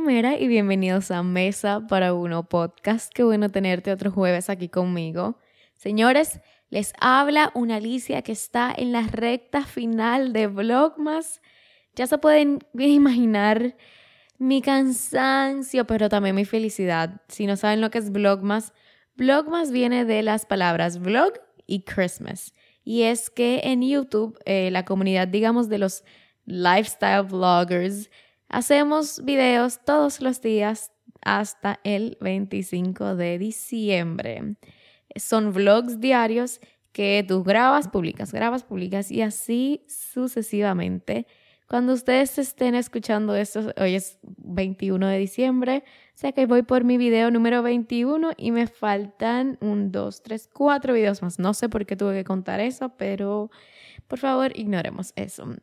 Mera y bienvenidos a Mesa para Uno Podcast. Qué bueno tenerte otro jueves aquí conmigo. Señores, les habla una Alicia que está en la recta final de Vlogmas. Ya se pueden imaginar mi cansancio, pero también mi felicidad. Si no saben lo que es Vlogmas, Vlogmas viene de las palabras vlog y Christmas. Y es que en YouTube, eh, la comunidad, digamos, de los lifestyle vloggers, hacemos videos todos los días hasta el 25 de diciembre. Son vlogs diarios que tú grabas, publicas, grabas, publicas y así sucesivamente. Cuando ustedes estén escuchando esto, hoy es 21 de diciembre, sé que voy por mi video número 21 y me faltan un, dos, tres, cuatro videos más. No sé por qué tuve que contar eso, pero por favor ignoremos eso.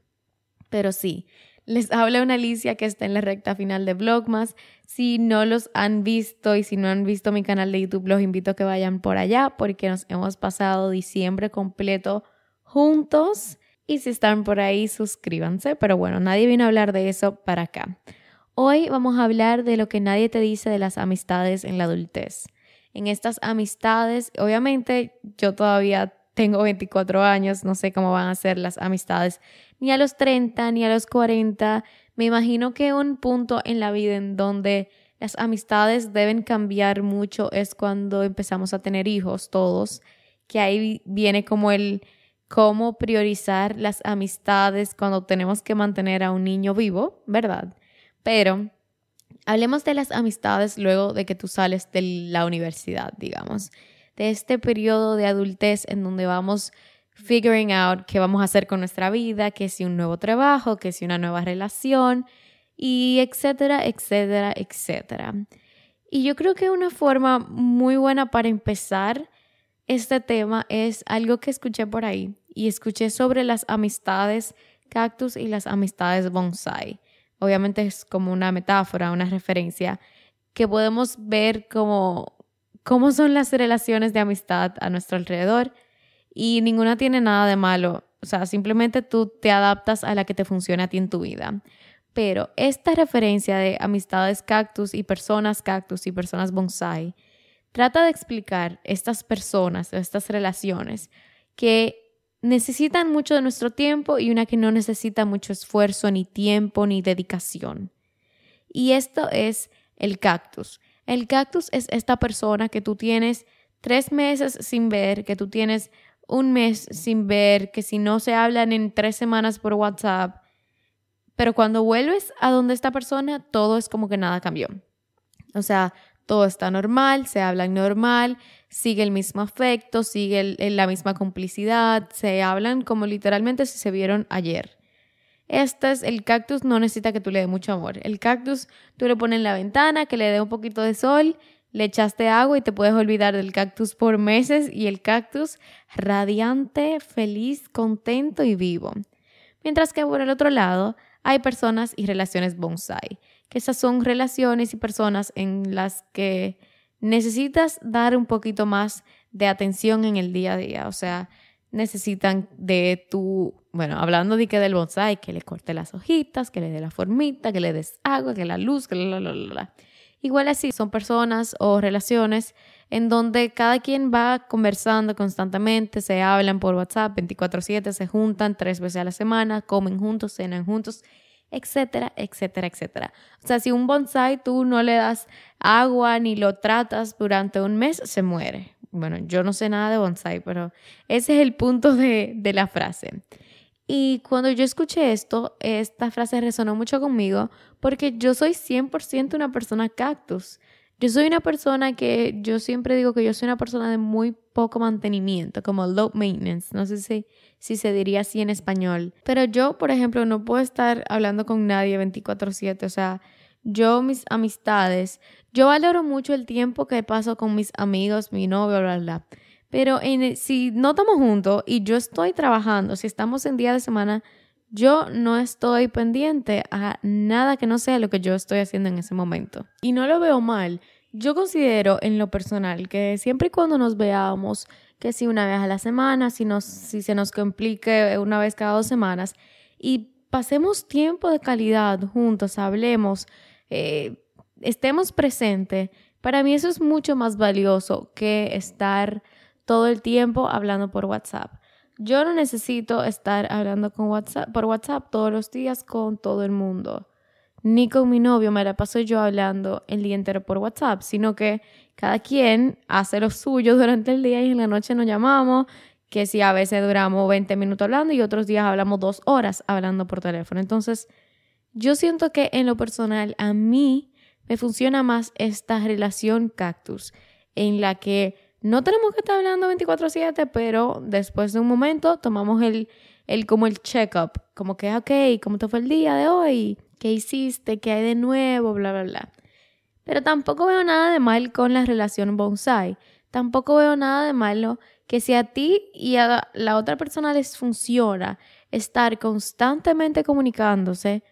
Pero sí, les habla una Alicia que está en la recta final de Vlogmas. Si no los han visto y si no han visto mi canal de YouTube, los invito a que vayan por allá porque nos hemos pasado diciembre completo juntos. Y si están por ahí, suscríbanse. Pero bueno, nadie vino a hablar de eso para acá. Hoy vamos a hablar de lo que nadie te dice de las amistades en la adultez. En estas amistades, obviamente yo todavía tengo 24 años, no sé cómo van a ser las amistades ni a los 30 ni a los 40. Me imagino que un punto en la vida en donde las amistades deben cambiar mucho es cuando empezamos a tener hijos todos, que ahí viene como el cómo priorizar las amistades cuando tenemos que mantener a un niño vivo, ¿verdad? Pero hablemos de las amistades luego de que tú sales de la universidad, digamos, de este periodo de adultez en donde vamos figuring out qué vamos a hacer con nuestra vida, que si un nuevo trabajo, que si una nueva relación, y etcétera, etcétera, etcétera. Y yo creo que una forma muy buena para empezar este tema es algo que escuché por ahí y escuché sobre las amistades cactus y las amistades bonsai. Obviamente es como una metáfora, una referencia que podemos ver como cómo son las relaciones de amistad a nuestro alrededor y ninguna tiene nada de malo. O sea, simplemente tú te adaptas a la que te funcione a ti en tu vida. Pero esta referencia de amistades cactus y personas cactus y personas bonsai trata de explicar estas personas, estas relaciones que necesitan mucho de nuestro tiempo y una que no necesita mucho esfuerzo, ni tiempo, ni dedicación. Y esto es el cactus. El cactus es esta persona que tú tienes tres meses sin ver, que tú tienes un mes sin ver, que si no se hablan en tres semanas por WhatsApp, pero cuando vuelves a donde esta persona, todo es como que nada cambió. O sea, todo está normal, se hablan normal, sigue el mismo afecto, sigue la misma complicidad, se hablan como literalmente si se vieron ayer. Este es el cactus, no necesita que tú le dé mucho amor. El cactus tú le pones en la ventana, que le dé un poquito de sol, le echaste agua y te puedes olvidar del cactus por meses y el cactus radiante, feliz, contento y vivo. Mientras que por el otro lado hay personas y relaciones bonsai que esas son relaciones y personas en las que necesitas dar un poquito más de atención en el día a día, o sea, necesitan de tu, bueno, hablando de que del bonsai, que le corte las hojitas, que le dé la formita, que le des agua, que la luz, que la, la, la, la. Igual así, son personas o relaciones en donde cada quien va conversando constantemente, se hablan por WhatsApp 24/7, se juntan tres veces a la semana, comen juntos, cenan juntos etcétera, etcétera, etcétera. O sea, si un bonsai tú no le das agua ni lo tratas durante un mes, se muere. Bueno, yo no sé nada de bonsai, pero ese es el punto de, de la frase. Y cuando yo escuché esto, esta frase resonó mucho conmigo porque yo soy 100% una persona cactus. Yo soy una persona que yo siempre digo que yo soy una persona de muy poco mantenimiento, como low maintenance. No sé si si se diría así en español. Pero yo, por ejemplo, no puedo estar hablando con nadie 24/7, o sea, yo mis amistades, yo valoro mucho el tiempo que paso con mis amigos, mi novio, bla, bla. Pero si no estamos juntos y yo estoy trabajando, si estamos en día de semana, yo no estoy pendiente a nada que no sea lo que yo estoy haciendo en ese momento. Y no lo veo mal. Yo considero en lo personal que siempre y cuando nos veamos, que si una vez a la semana, si, nos, si se nos complique una vez cada dos semanas y pasemos tiempo de calidad juntos, hablemos, eh, estemos presentes, para mí eso es mucho más valioso que estar todo el tiempo hablando por WhatsApp. Yo no necesito estar hablando con WhatsApp, por WhatsApp todos los días con todo el mundo. Ni con mi novio me la paso yo hablando el día entero por WhatsApp, sino que cada quien hace lo suyo durante el día y en la noche nos llamamos, que si a veces duramos 20 minutos hablando y otros días hablamos dos horas hablando por teléfono. Entonces, yo siento que en lo personal a mí me funciona más esta relación cactus, en la que no tenemos que estar hablando 24/7, pero después de un momento tomamos el, el como el check-up, como que, ok, ¿cómo te fue el día de hoy? ¿Qué hiciste? ¿Qué hay de nuevo? Bla, bla, bla. Pero tampoco veo nada de mal con la relación bonsai. Tampoco veo nada de malo que si a ti y a la otra persona les funciona estar constantemente comunicándose,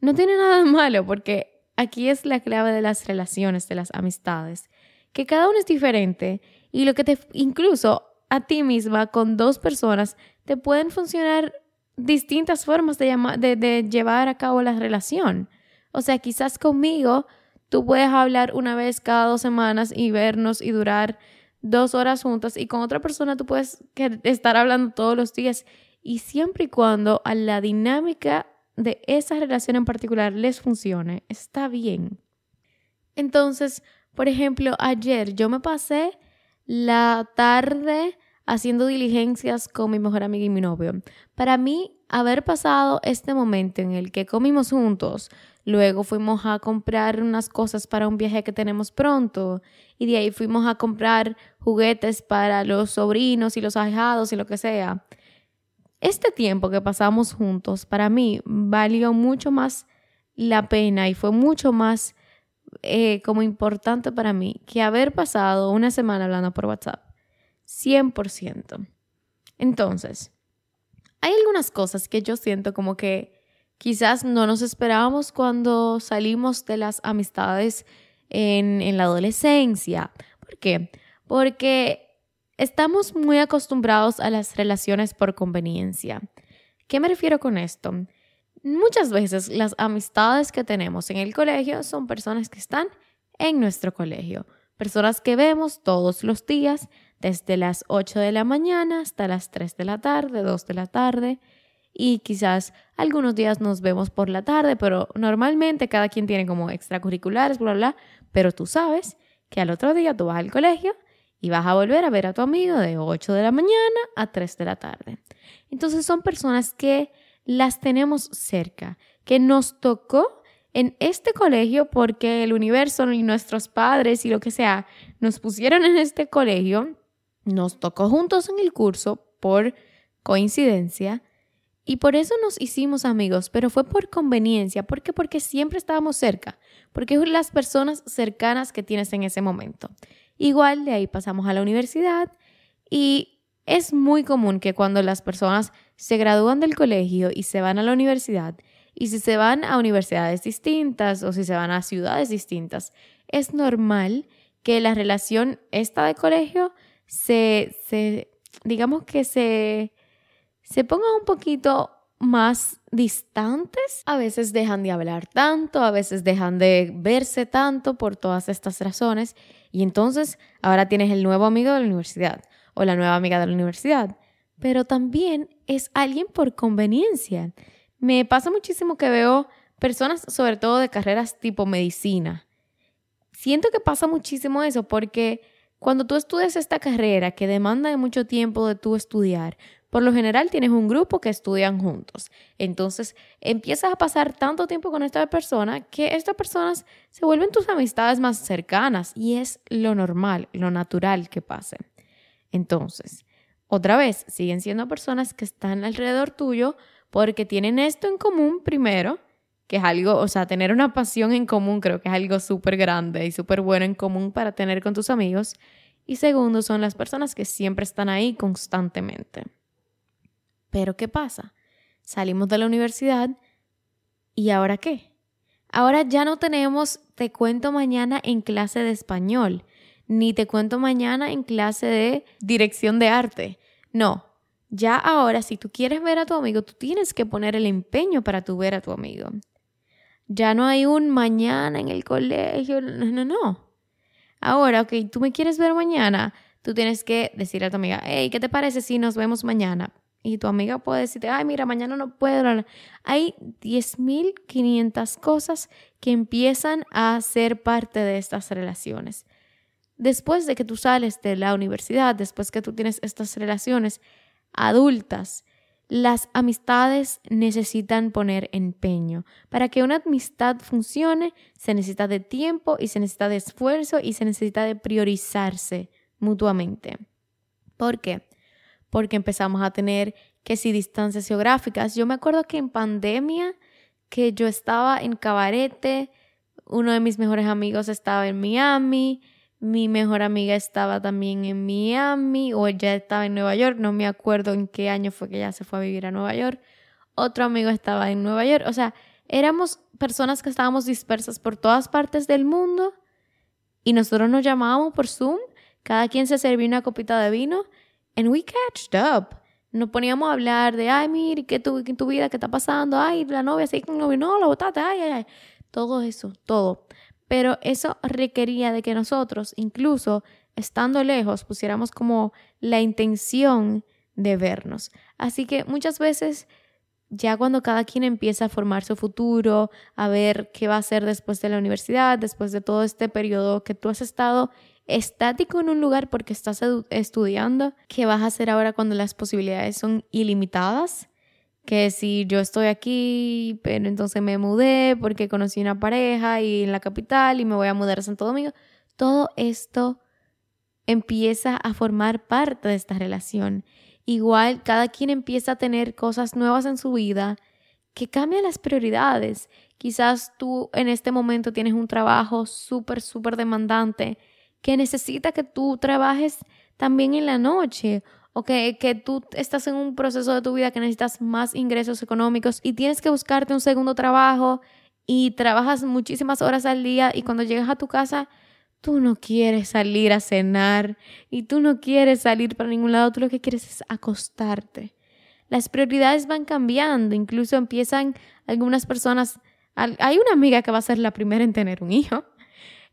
no tiene nada de malo porque aquí es la clave de las relaciones, de las amistades, que cada uno es diferente y lo que te, incluso a ti misma con dos personas, te pueden funcionar distintas formas de, de, llevar a cabo la relación. O sea, quizás conmigo tú puedes hablar una vez cada dos semanas y vernos y durar dos horas juntas y con otra persona tú puedes estar hablando todos los días y siempre y cuando a la dinámica de esa relación en particular les funcione, está bien. Entonces, por ejemplo, ayer yo me pasé la tarde haciendo diligencias con mi mejor amiga y mi novio. Para mí, haber pasado este momento en el que comimos juntos, luego fuimos a comprar unas cosas para un viaje que tenemos pronto y de ahí fuimos a comprar juguetes para los sobrinos y los ahijados y lo que sea. Este tiempo que pasamos juntos para mí valió mucho más la pena y fue mucho más eh, como importante para mí que haber pasado una semana hablando por WhatsApp. 100%. Entonces, hay algunas cosas que yo siento como que quizás no nos esperábamos cuando salimos de las amistades en, en la adolescencia. ¿Por qué? Porque estamos muy acostumbrados a las relaciones por conveniencia. ¿Qué me refiero con esto? Muchas veces las amistades que tenemos en el colegio son personas que están en nuestro colegio, personas que vemos todos los días, desde las 8 de la mañana hasta las 3 de la tarde, 2 de la tarde, y quizás algunos días nos vemos por la tarde, pero normalmente cada quien tiene como extracurriculares, bla, bla, pero tú sabes que al otro día tú vas al colegio y vas a volver a ver a tu amigo de 8 de la mañana a 3 de la tarde. Entonces son personas que las tenemos cerca, que nos tocó en este colegio porque el universo y nuestros padres y lo que sea nos pusieron en este colegio, nos tocó juntos en el curso por coincidencia y por eso nos hicimos amigos, pero fue por conveniencia, porque porque siempre estábamos cerca, porque es las personas cercanas que tienes en ese momento. Igual de ahí pasamos a la universidad y es muy común que cuando las personas se gradúan del colegio y se van a la universidad, y si se van a universidades distintas o si se van a ciudades distintas, es normal que la relación esta de colegio se, se digamos que se, se ponga un poquito más distantes, a veces dejan de hablar tanto, a veces dejan de verse tanto por todas estas razones y entonces ahora tienes el nuevo amigo de la universidad o la nueva amiga de la universidad, pero también es alguien por conveniencia. Me pasa muchísimo que veo personas, sobre todo de carreras tipo medicina. Siento que pasa muchísimo eso porque cuando tú estudias esta carrera que demanda de mucho tiempo de tú estudiar, por lo general tienes un grupo que estudian juntos. Entonces empiezas a pasar tanto tiempo con esta persona que estas personas se vuelven tus amistades más cercanas y es lo normal, lo natural que pase. Entonces, otra vez, siguen siendo personas que están alrededor tuyo porque tienen esto en común primero, que es algo, o sea, tener una pasión en común creo que es algo súper grande y súper bueno en común para tener con tus amigos. Y segundo, son las personas que siempre están ahí constantemente. Pero ¿qué pasa? Salimos de la universidad y ahora qué? Ahora ya no tenemos te cuento mañana en clase de español ni te cuento mañana en clase de dirección de arte. No, ya ahora si tú quieres ver a tu amigo, tú tienes que poner el empeño para tu ver a tu amigo. Ya no hay un mañana en el colegio. No, no, no. Ahora, ok, tú me quieres ver mañana. Tú tienes que decirle a tu amiga, hey, ¿qué te parece si nos vemos mañana? Y tu amiga puede decirte, ay, mira, mañana no puedo. Hay 10.500 cosas que empiezan a ser parte de estas relaciones. Después de que tú sales de la universidad, después que tú tienes estas relaciones adultas, las amistades necesitan poner empeño. Para que una amistad funcione, se necesita de tiempo y se necesita de esfuerzo y se necesita de priorizarse mutuamente. ¿Por qué? Porque empezamos a tener que si distancias geográficas. Yo me acuerdo que en pandemia, que yo estaba en Cabarete, uno de mis mejores amigos estaba en Miami, mi mejor amiga estaba también en Miami o ella estaba en Nueva York, no me acuerdo en qué año fue que ella se fue a vivir a Nueva York. Otro amigo estaba en Nueva York, o sea, éramos personas que estábamos dispersas por todas partes del mundo y nosotros nos llamábamos por Zoom, cada quien se servía una copita de vino and we catched up. Nos poníamos a hablar de, ay, mire, ¿qué tu, tu vida, qué está pasando? Ay, la novia, sí, con novio, no, la botaste, ay, ay, ay. Todo eso, todo. Pero eso requería de que nosotros, incluso estando lejos, pusiéramos como la intención de vernos. Así que muchas veces, ya cuando cada quien empieza a formar su futuro, a ver qué va a hacer después de la universidad, después de todo este periodo que tú has estado estático en un lugar porque estás estudiando, ¿qué vas a hacer ahora cuando las posibilidades son ilimitadas? Que si yo estoy aquí, pero entonces me mudé porque conocí una pareja y en la capital y me voy a mudar a Santo Domingo, todo esto empieza a formar parte de esta relación. Igual cada quien empieza a tener cosas nuevas en su vida que cambian las prioridades. Quizás tú en este momento tienes un trabajo súper, súper demandante que necesita que tú trabajes también en la noche o que, que, tú estás en un proceso de tu vida que necesitas más ingresos económicos y tienes que buscarte un segundo trabajo y trabajas muchísimas horas al día y cuando llegas a tu casa tú no quieres salir a cenar y tú no quieres salir para ningún lado, tú lo que quieres es acostarte. Las prioridades van cambiando, incluso empiezan algunas personas, hay una amiga que va a ser la primera en tener un hijo,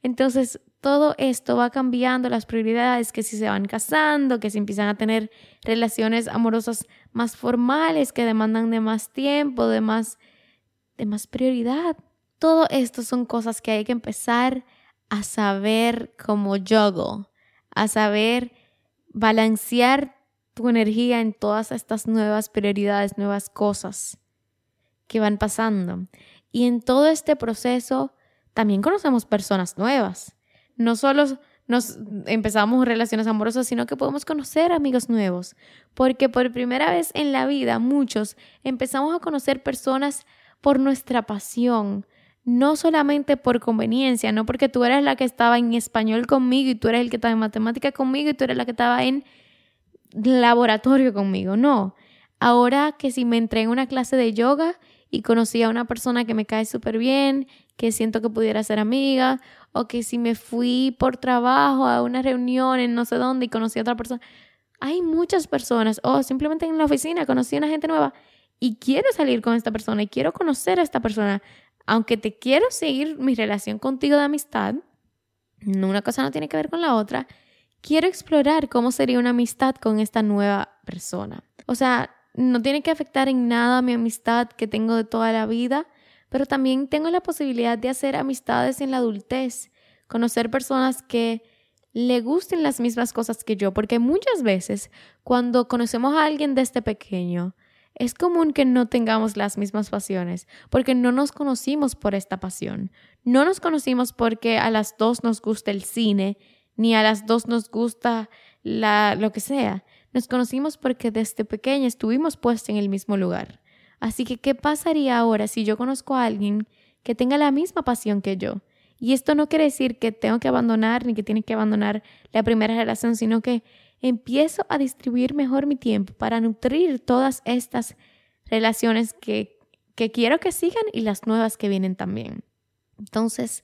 entonces todo esto va cambiando las prioridades, que si se van casando, que si empiezan a tener relaciones amorosas más formales, que demandan de más tiempo, de más, de más prioridad. Todo esto son cosas que hay que empezar a saber como juggle, a saber balancear tu energía en todas estas nuevas prioridades, nuevas cosas que van pasando. Y en todo este proceso también conocemos personas nuevas no solo nos empezamos relaciones amorosas, sino que podemos conocer amigos nuevos, porque por primera vez en la vida muchos empezamos a conocer personas por nuestra pasión, no solamente por conveniencia, no porque tú eres la que estaba en español conmigo y tú eres el que estaba en matemática conmigo y tú eres la que estaba en laboratorio conmigo, no. Ahora que si me entré en una clase de yoga y conocí a una persona que me cae súper bien, que siento que pudiera ser amiga, o que si me fui por trabajo a una reunión en no sé dónde y conocí a otra persona. Hay muchas personas, o simplemente en la oficina conocí a una gente nueva y quiero salir con esta persona y quiero conocer a esta persona. Aunque te quiero seguir mi relación contigo de amistad, una cosa no tiene que ver con la otra, quiero explorar cómo sería una amistad con esta nueva persona. O sea, no tiene que afectar en nada mi amistad que tengo de toda la vida, pero también tengo la posibilidad de hacer amistades en la adultez, conocer personas que le gusten las mismas cosas que yo, porque muchas veces cuando conocemos a alguien desde pequeño, es común que no tengamos las mismas pasiones, porque no nos conocimos por esta pasión. No nos conocimos porque a las dos nos gusta el cine, ni a las dos nos gusta la, lo que sea. Nos conocimos porque desde pequeña estuvimos puestos en el mismo lugar. Así que, ¿qué pasaría ahora si yo conozco a alguien que tenga la misma pasión que yo? Y esto no quiere decir que tengo que abandonar ni que tiene que abandonar la primera relación, sino que empiezo a distribuir mejor mi tiempo para nutrir todas estas relaciones que, que quiero que sigan y las nuevas que vienen también. Entonces,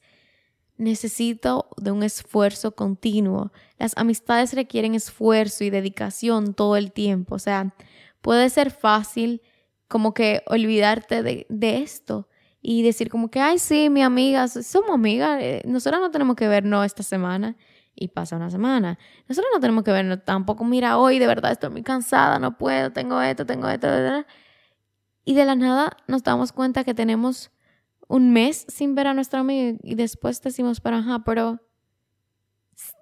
necesito de un esfuerzo continuo. Las amistades requieren esfuerzo y dedicación todo el tiempo. O sea, puede ser fácil como que olvidarte de, esto y decir como que, ay, sí, mi amiga, somos amigas, eh, nosotros no tenemos que vernos esta semana y pasa una semana. Nosotros no tenemos que vernos tampoco, mira, hoy de verdad estoy muy cansada, no puedo, tengo esto, tengo esto, y de la nada nos damos cuenta que tenemos un mes sin ver a nuestra amiga y después decimos, pero ajá, pero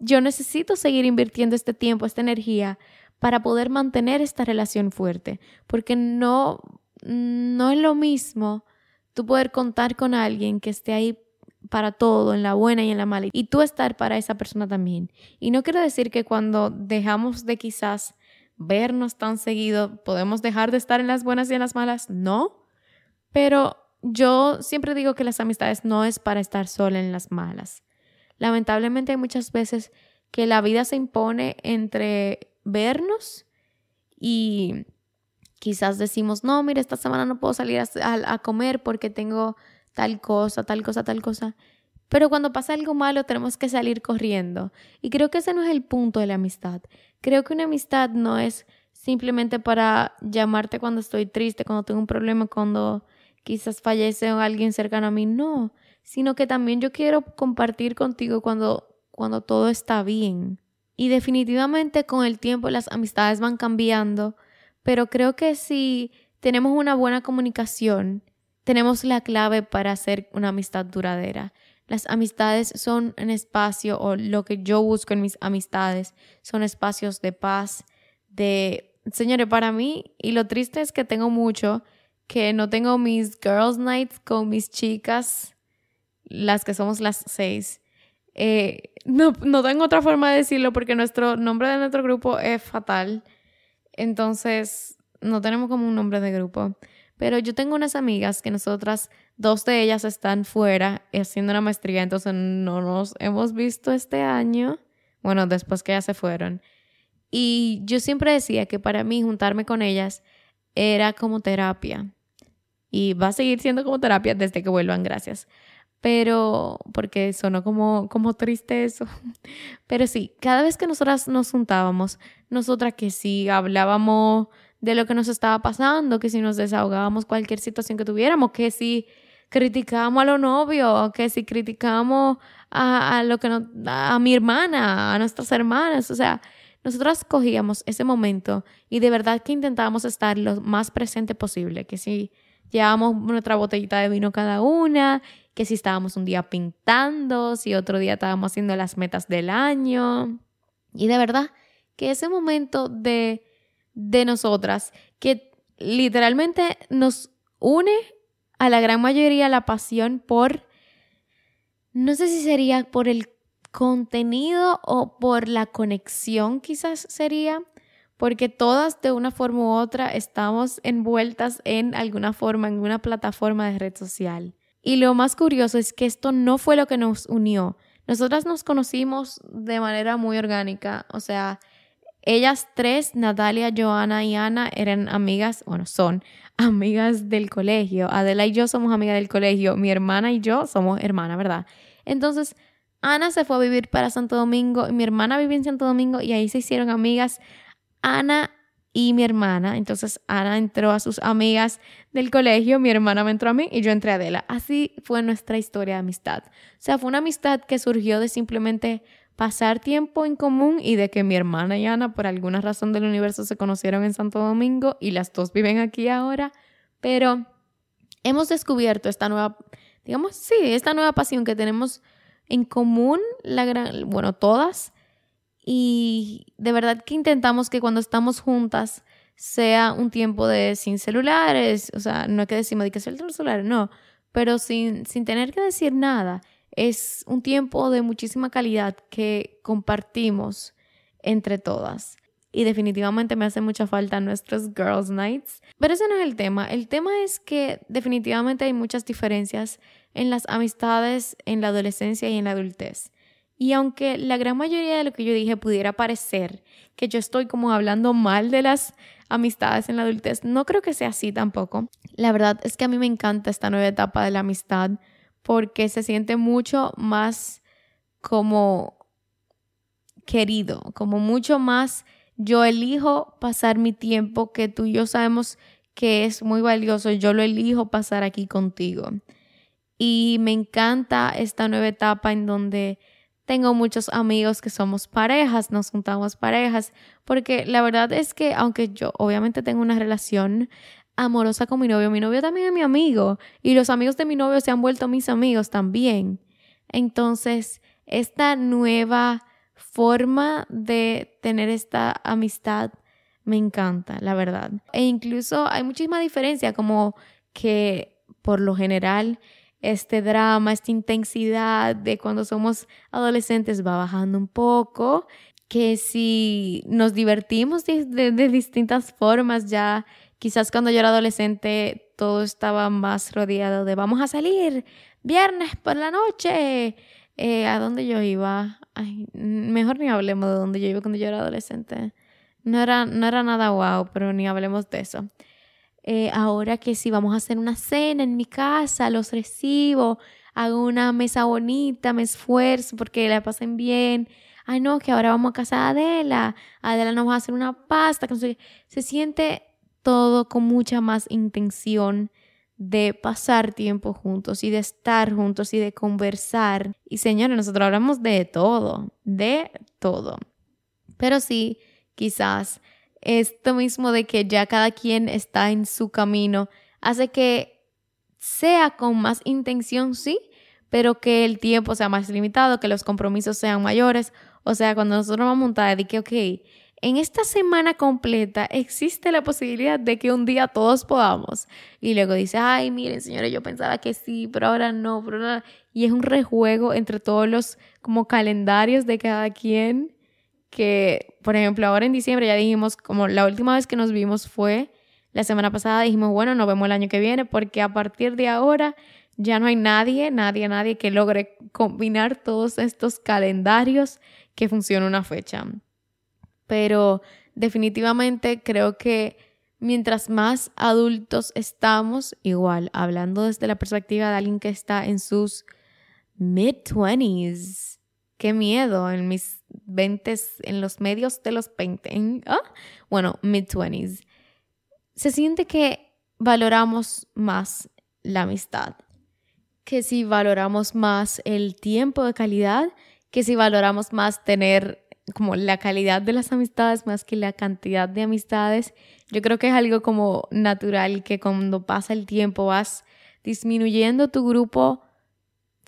yo necesito seguir invirtiendo este tiempo, esta energía para poder mantener esta relación fuerte, porque no, no es lo mismo tú poder contar con alguien que esté ahí para todo, en la buena y en la mala, y tú estar para esa persona también. Y no quiero decir que cuando dejamos de quizás vernos tan seguido, podemos dejar de estar en las buenas y en las malas, no, pero yo siempre digo que las amistades no es para estar sola en las malas. Lamentablemente hay muchas veces que la vida se impone entre vernos y quizás decimos, no, mira, esta semana no puedo salir a, comer porque tengo tal cosa, tal cosa, tal cosa. Pero cuando pasa algo malo tenemos que salir corriendo. Y creo que ese no es el punto de la amistad. Creo que una amistad no es simplemente para llamarte cuando estoy triste, cuando tengo un problema, cuando quizás fallece alguien cercano a mí. No, sino que también yo quiero compartir contigo cuando, cuando todo está bien. Y definitivamente con el tiempo las amistades van cambiando, pero creo que si tenemos una buena comunicación, tenemos la clave para hacer una amistad duradera. Las amistades son un espacio, o lo que yo busco en mis amistades, son espacios de paz, de... Señores, para mí, y lo triste es que tengo mucho, que no tengo mis girls' nights con mis chicas las que somos las seis. Eh, no, no tengo otra forma de decirlo porque nuestro nombre de nuestro grupo es fatal. Entonces, no tenemos como un nombre de grupo. Pero yo tengo unas amigas que nosotras, dos de ellas están fuera haciendo una maestría, entonces no nos hemos visto este año. Bueno, después que ya se fueron. Y yo siempre decía que para mí juntarme con ellas era como terapia. Y va a seguir siendo como terapia desde que vuelvan, gracias pero porque sonó como, como triste eso. Pero sí, cada vez que nosotras nos juntábamos, nosotras que si hablábamos de lo que nos estaba pasando, que si nos desahogábamos cualquier situación que tuviéramos, que si criticábamos a los novios, que si criticábamos a, a lo que no, a mi hermana, a nuestras hermanas, o sea, nosotras cogíamos ese momento y de verdad que intentábamos estar lo más presente posible, que si llevábamos nuestra botellita de vino cada una que si estábamos un día pintando, si otro día estábamos haciendo las metas del año. Y de verdad que ese momento de, de nosotras, que literalmente nos une a la gran mayoría la pasión por, no sé si sería por el contenido o por la conexión quizás sería, porque todas de una forma u otra estamos envueltas en alguna forma, en una plataforma de red social. Y lo más curioso es que esto no fue lo que nos unió. Nosotras nos conocimos de manera muy orgánica, o sea, ellas tres, Natalia, Joana y Ana, eran amigas, bueno, son amigas del colegio. Adela y yo somos amigas del colegio. Mi hermana y yo somos hermanas, ¿verdad? Entonces, Ana se fue a vivir para Santo Domingo y mi hermana vivía en Santo Domingo y ahí se hicieron amigas. Ana y mi hermana. Entonces Ana entró a sus amigas del colegio, mi hermana me entró a mí y yo entré a Adela. Así fue nuestra historia de amistad. O sea, fue una amistad que surgió de simplemente pasar tiempo en común y de que mi hermana y Ana por alguna razón del universo se conocieron en Santo Domingo y las dos viven aquí ahora. Pero hemos descubierto esta nueva, digamos, sí, esta nueva pasión que tenemos en común, la gran, bueno, todas y de verdad que intentamos que cuando estamos juntas sea un tiempo de sin celulares, o sea, no es que decimos de que el celular, no, pero sin, sin tener que decir nada. Es un tiempo de muchísima calidad que compartimos entre todas. Y definitivamente me hace mucha falta nuestros Girls Nights. Pero ese no es el tema. El tema es que definitivamente hay muchas diferencias en las amistades en la adolescencia y en la adultez. Y aunque la gran mayoría de lo que yo dije pudiera parecer que yo estoy como hablando mal de las amistades en la adultez, no creo que sea así tampoco. La verdad es que a mí me encanta esta nueva etapa de la amistad porque se siente mucho más como querido, como mucho más yo elijo pasar mi tiempo que tú y yo sabemos que es muy valioso, yo lo elijo pasar aquí contigo. y me encanta esta nueva etapa en donde tengo muchos amigos que somos parejas, nos juntamos parejas, porque la verdad es que aunque yo obviamente tengo una relación amorosa con mi novio, mi novio también es mi amigo y los amigos de mi novio se han vuelto mis amigos también. Entonces, esta nueva forma de tener esta amistad me encanta, la verdad. E incluso hay muchísima diferencia, como que por lo general este drama, esta intensidad de cuando somos adolescentes va bajando un poco, que si nos divertimos de, distintas formas, ya quizás cuando yo era adolescente todo estaba más rodeado de vamos a salir viernes por la noche. Eh, ¿A dónde yo iba? mejor ni hablemos de dónde yo iba cuando yo era adolescente. No era, no era nada guau, pero ni hablemos de eso. Eh, ahora que si vamos a hacer una cena en mi casa, los recibo, hago una mesa bonita, me esfuerzo porque la pasen bien. Ay, no, que ahora vamos a casa de Adela. Adela nos va a hacer una pasta. Se siente todo con mucha más intención de pasar tiempo juntos y de estar juntos y de conversar. Y señores, nosotros hablamos de todo, de todo. Pero sí, quizás esto mismo de que ya cada quien está en su camino hace que sea con más intención, sí, pero que el tiempo sea más limitado, que los compromisos sean mayores. O sea, cuando nosotros vamos a montar, de que, ok, en esta semana completa existe la posibilidad de que un día todos podamos. Y luego dice, ay, miren, señores, yo pensaba que sí, pero ahora no, pero nada. Y es un rejuego entre todos los como calendarios de cada quien que, por ejemplo, ahora en diciembre ya dijimos, como la última vez que nos vimos fue la semana pasada, dijimos, bueno, nos vemos el año que viene, porque a partir de ahora ya no hay nadie, nadie, nadie que logre combinar todos estos calendarios que funcione una fecha. Pero definitivamente creo que mientras más adultos estamos, igual, hablando desde la perspectiva de alguien que está en sus mid-20s, qué miedo en mis 20, en los medios de los 20, ¿ah? bueno, mid-20s. Se siente que valoramos más la amistad, que si valoramos más el tiempo de calidad, que si valoramos más tener como la calidad de las amistades más que la cantidad de amistades. Yo creo que es algo como natural que cuando pasa el tiempo vas disminuyendo tu grupo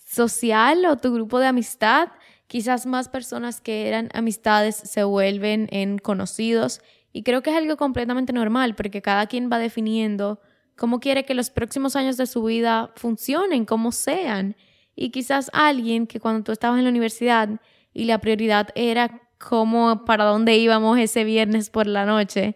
social o tu grupo de amistad Quizás más personas que eran amistades se vuelven en conocidos y creo que es algo completamente normal porque cada quien va definiendo cómo quiere que los próximos años de su vida funcionen, cómo sean. Y quizás alguien que cuando tú estabas en la universidad y la prioridad era cómo, para dónde íbamos ese viernes por la noche,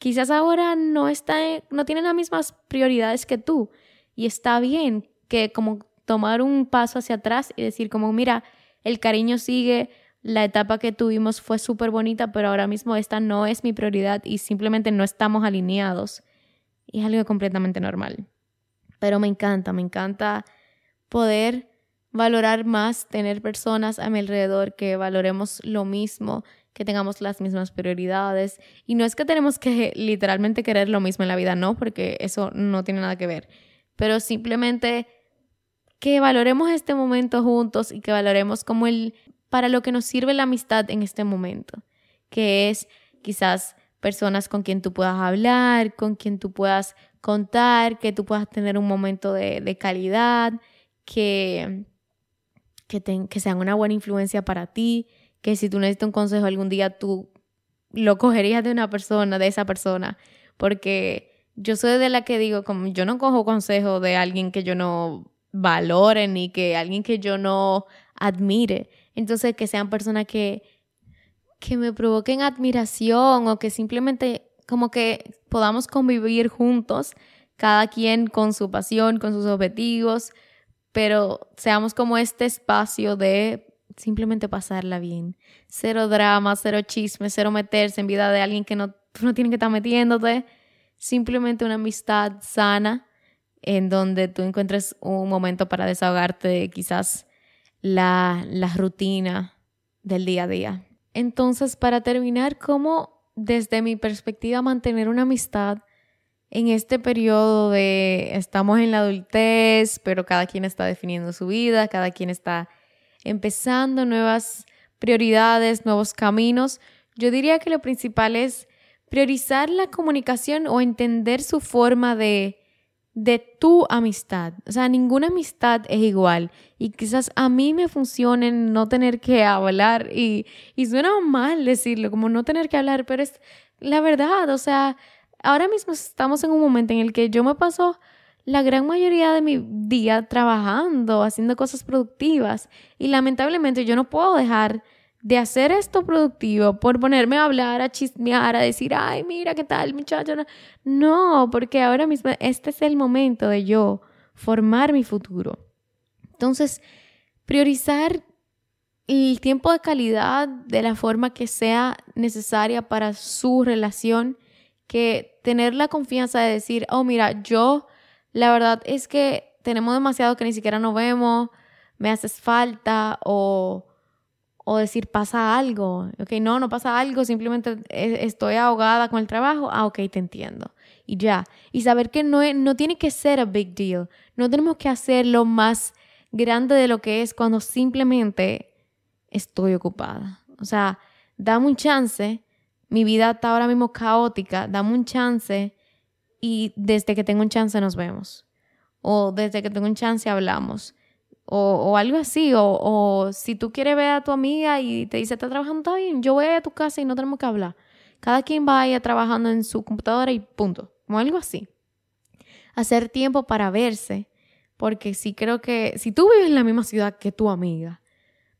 quizás ahora no está, no tiene las mismas prioridades que tú. Y está bien que como tomar un paso hacia atrás y decir como, mira, el cariño sigue, la etapa que tuvimos fue súper bonita, pero ahora mismo esta no es mi prioridad y simplemente no estamos alineados. Es algo completamente normal. Pero me encanta, me encanta poder valorar más, tener personas a mi alrededor que valoremos lo mismo, que tengamos las mismas prioridades. Y no es que tenemos que literalmente querer lo mismo en la vida, no, porque eso no tiene nada que ver. Pero simplemente que valoremos este momento juntos y que valoremos como el para lo que nos sirve la amistad en este momento, que es quizás personas con quien tú puedas hablar, con quien tú puedas contar, que tú puedas tener un momento de, calidad, que, que, que sean una buena influencia para ti, que si tú necesitas un consejo algún día tú lo cogerías de una persona, de esa persona, porque yo soy de la que digo, como yo no cojo consejo de alguien que yo no valoren y que alguien que yo no admire. Entonces, que sean personas que, que me provoquen admiración o que simplemente como que podamos convivir juntos, cada quien con su pasión, con sus objetivos, pero seamos como este espacio de simplemente pasarla bien. Cero drama, cero chisme, cero meterse en vida de alguien que no, no tiene que estar metiéndote. Simplemente una amistad sana en donde tú encuentres un momento para desahogarte de quizás la, la rutina del día a día. Entonces, para terminar, ¿cómo desde mi perspectiva mantener una amistad en este periodo de estamos en la adultez, pero cada quien está definiendo su vida, cada quien está empezando nuevas prioridades, nuevos caminos, yo diría que lo principal es priorizar la comunicación o entender su forma de, de tu amistad. O sea, ninguna amistad es igual. Y quizás a mí me funcione no tener que hablar. Y, y suena mal decirlo, como no tener que hablar, pero es la verdad. O sea, ahora mismo estamos en un momento en el que yo me paso la gran mayoría de mi día trabajando, haciendo cosas productivas. Y lamentablemente yo no puedo dejar de hacer esto productivo por ponerme a hablar, a chismear, a decir, ay, mira qué tal, muchacho. No, porque ahora mismo este es el momento de yo formar mi futuro. Entonces, priorizar el tiempo de calidad de la forma que sea necesaria para su relación, que tener la confianza de decir, oh, mira, yo, la verdad es que tenemos demasiado que ni siquiera nos vemos, me haces falta o o decir pasa algo, ok, no, no pasa algo, simplemente estoy ahogada con el trabajo, ah, ok, te entiendo. Y ya, y saber que no, no tiene que ser a big deal, no tenemos que hacerlo más grande de lo que es cuando simplemente estoy ocupada. O sea, dame un chance, mi vida está ahora mismo caótica, dame un chance y desde que tengo un chance nos vemos. O desde que tengo un chance hablamos o, algo así, o, si tú quieres ver a tu amiga y te dice, está trabajando, está bien, yo voy a tu casa y no tenemos que hablar. Cada quien vaya trabajando en su computadora y punto, como algo así. Hacer tiempo para verse, porque sí creo que si tú vives en la misma ciudad que tu amiga,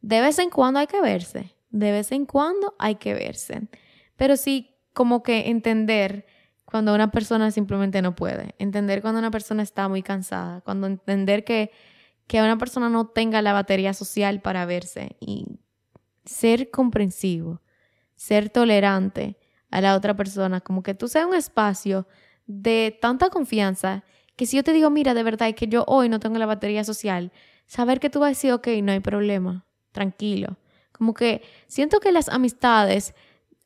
de vez en cuando hay que verse, de vez en cuando hay que verse. Pero sí como que entender cuando una persona simplemente no puede, entender cuando una persona está muy cansada, cuando entender que que una persona no tenga la batería social para verse y ser comprensivo, ser tolerante a la otra persona, como que tú seas un espacio de tanta confianza que si yo te digo, mira, de verdad que yo hoy no tengo la batería social, saber que tú vas a decir, ok, no hay problema, tranquilo. Como que siento que las amistades,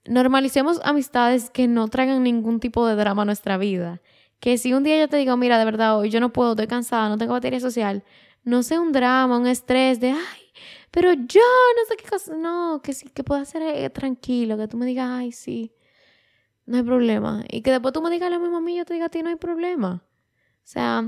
normalicemos amistades que no traigan ningún tipo de drama a nuestra vida. Que si un día yo te digo, mira, de verdad, hoy yo no puedo, estoy cansada, no tengo batería social, no sé, un drama, un estrés de, ay, pero yo no sé qué cosa, no, que sí, que pueda ser eh, tranquilo, que tú me digas, ay, sí, no hay problema. Y que después tú me digas lo mismo a mí, yo te diga a ti, no hay problema. O sea,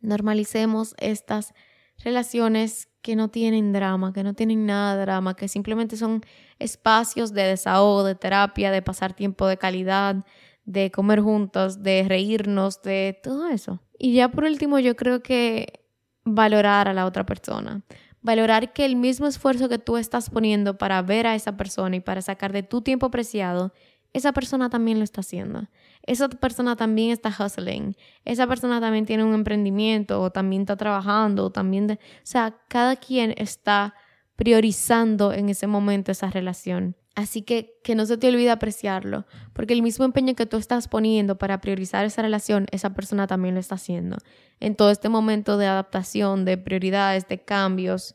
normalicemos estas relaciones que no tienen drama, que no tienen nada de drama, que simplemente son espacios de desahogo, de terapia, de pasar tiempo de calidad, de comer juntos, de reírnos, de todo eso. Y ya por último, yo creo que valorar a la otra persona. Valorar que el mismo esfuerzo que tú estás poniendo para ver a esa persona y para sacar de tu tiempo preciado, esa persona también lo está haciendo. Esa persona también está hustling. Esa persona también tiene un emprendimiento o también está trabajando o también... O sea, cada quien está priorizando en ese momento esa relación. Así que que no se te olvide apreciarlo, porque el mismo empeño que tú estás poniendo para priorizar esa relación, esa persona también lo está haciendo. En todo este momento de adaptación, de prioridades, de cambios,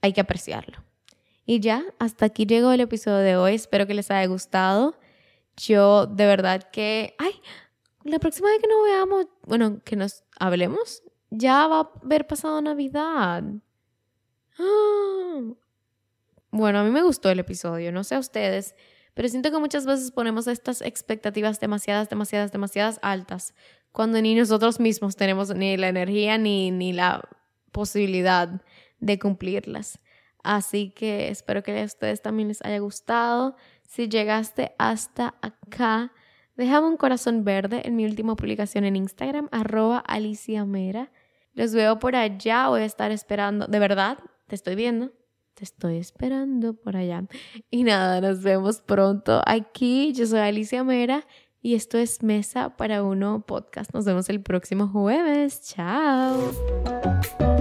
hay que apreciarlo. Y ya, hasta aquí llegó el episodio de hoy. Espero que les haya gustado. Yo de verdad que, ay, la próxima vez que nos veamos, bueno, que nos hablemos, ya va a haber pasado Navidad. Bueno, a mí me gustó el episodio, no sé a ustedes, pero siento que muchas veces ponemos estas expectativas demasiadas, demasiadas, demasiadas altas, cuando ni nosotros mismos tenemos ni la energía ni, ni la posibilidad de cumplirlas. Así que espero que a ustedes también les haya gustado. Si llegaste hasta acá, déjame un corazón verde en mi última publicación en Instagram, arroba Alicia Mera. Los veo por allá, voy a estar esperando. De verdad, te estoy viendo. Te estoy esperando por allá. Y nada, nos vemos pronto aquí. Yo soy Alicia Mera y esto es Mesa para Uno Podcast. Nos vemos el próximo jueves. Chao.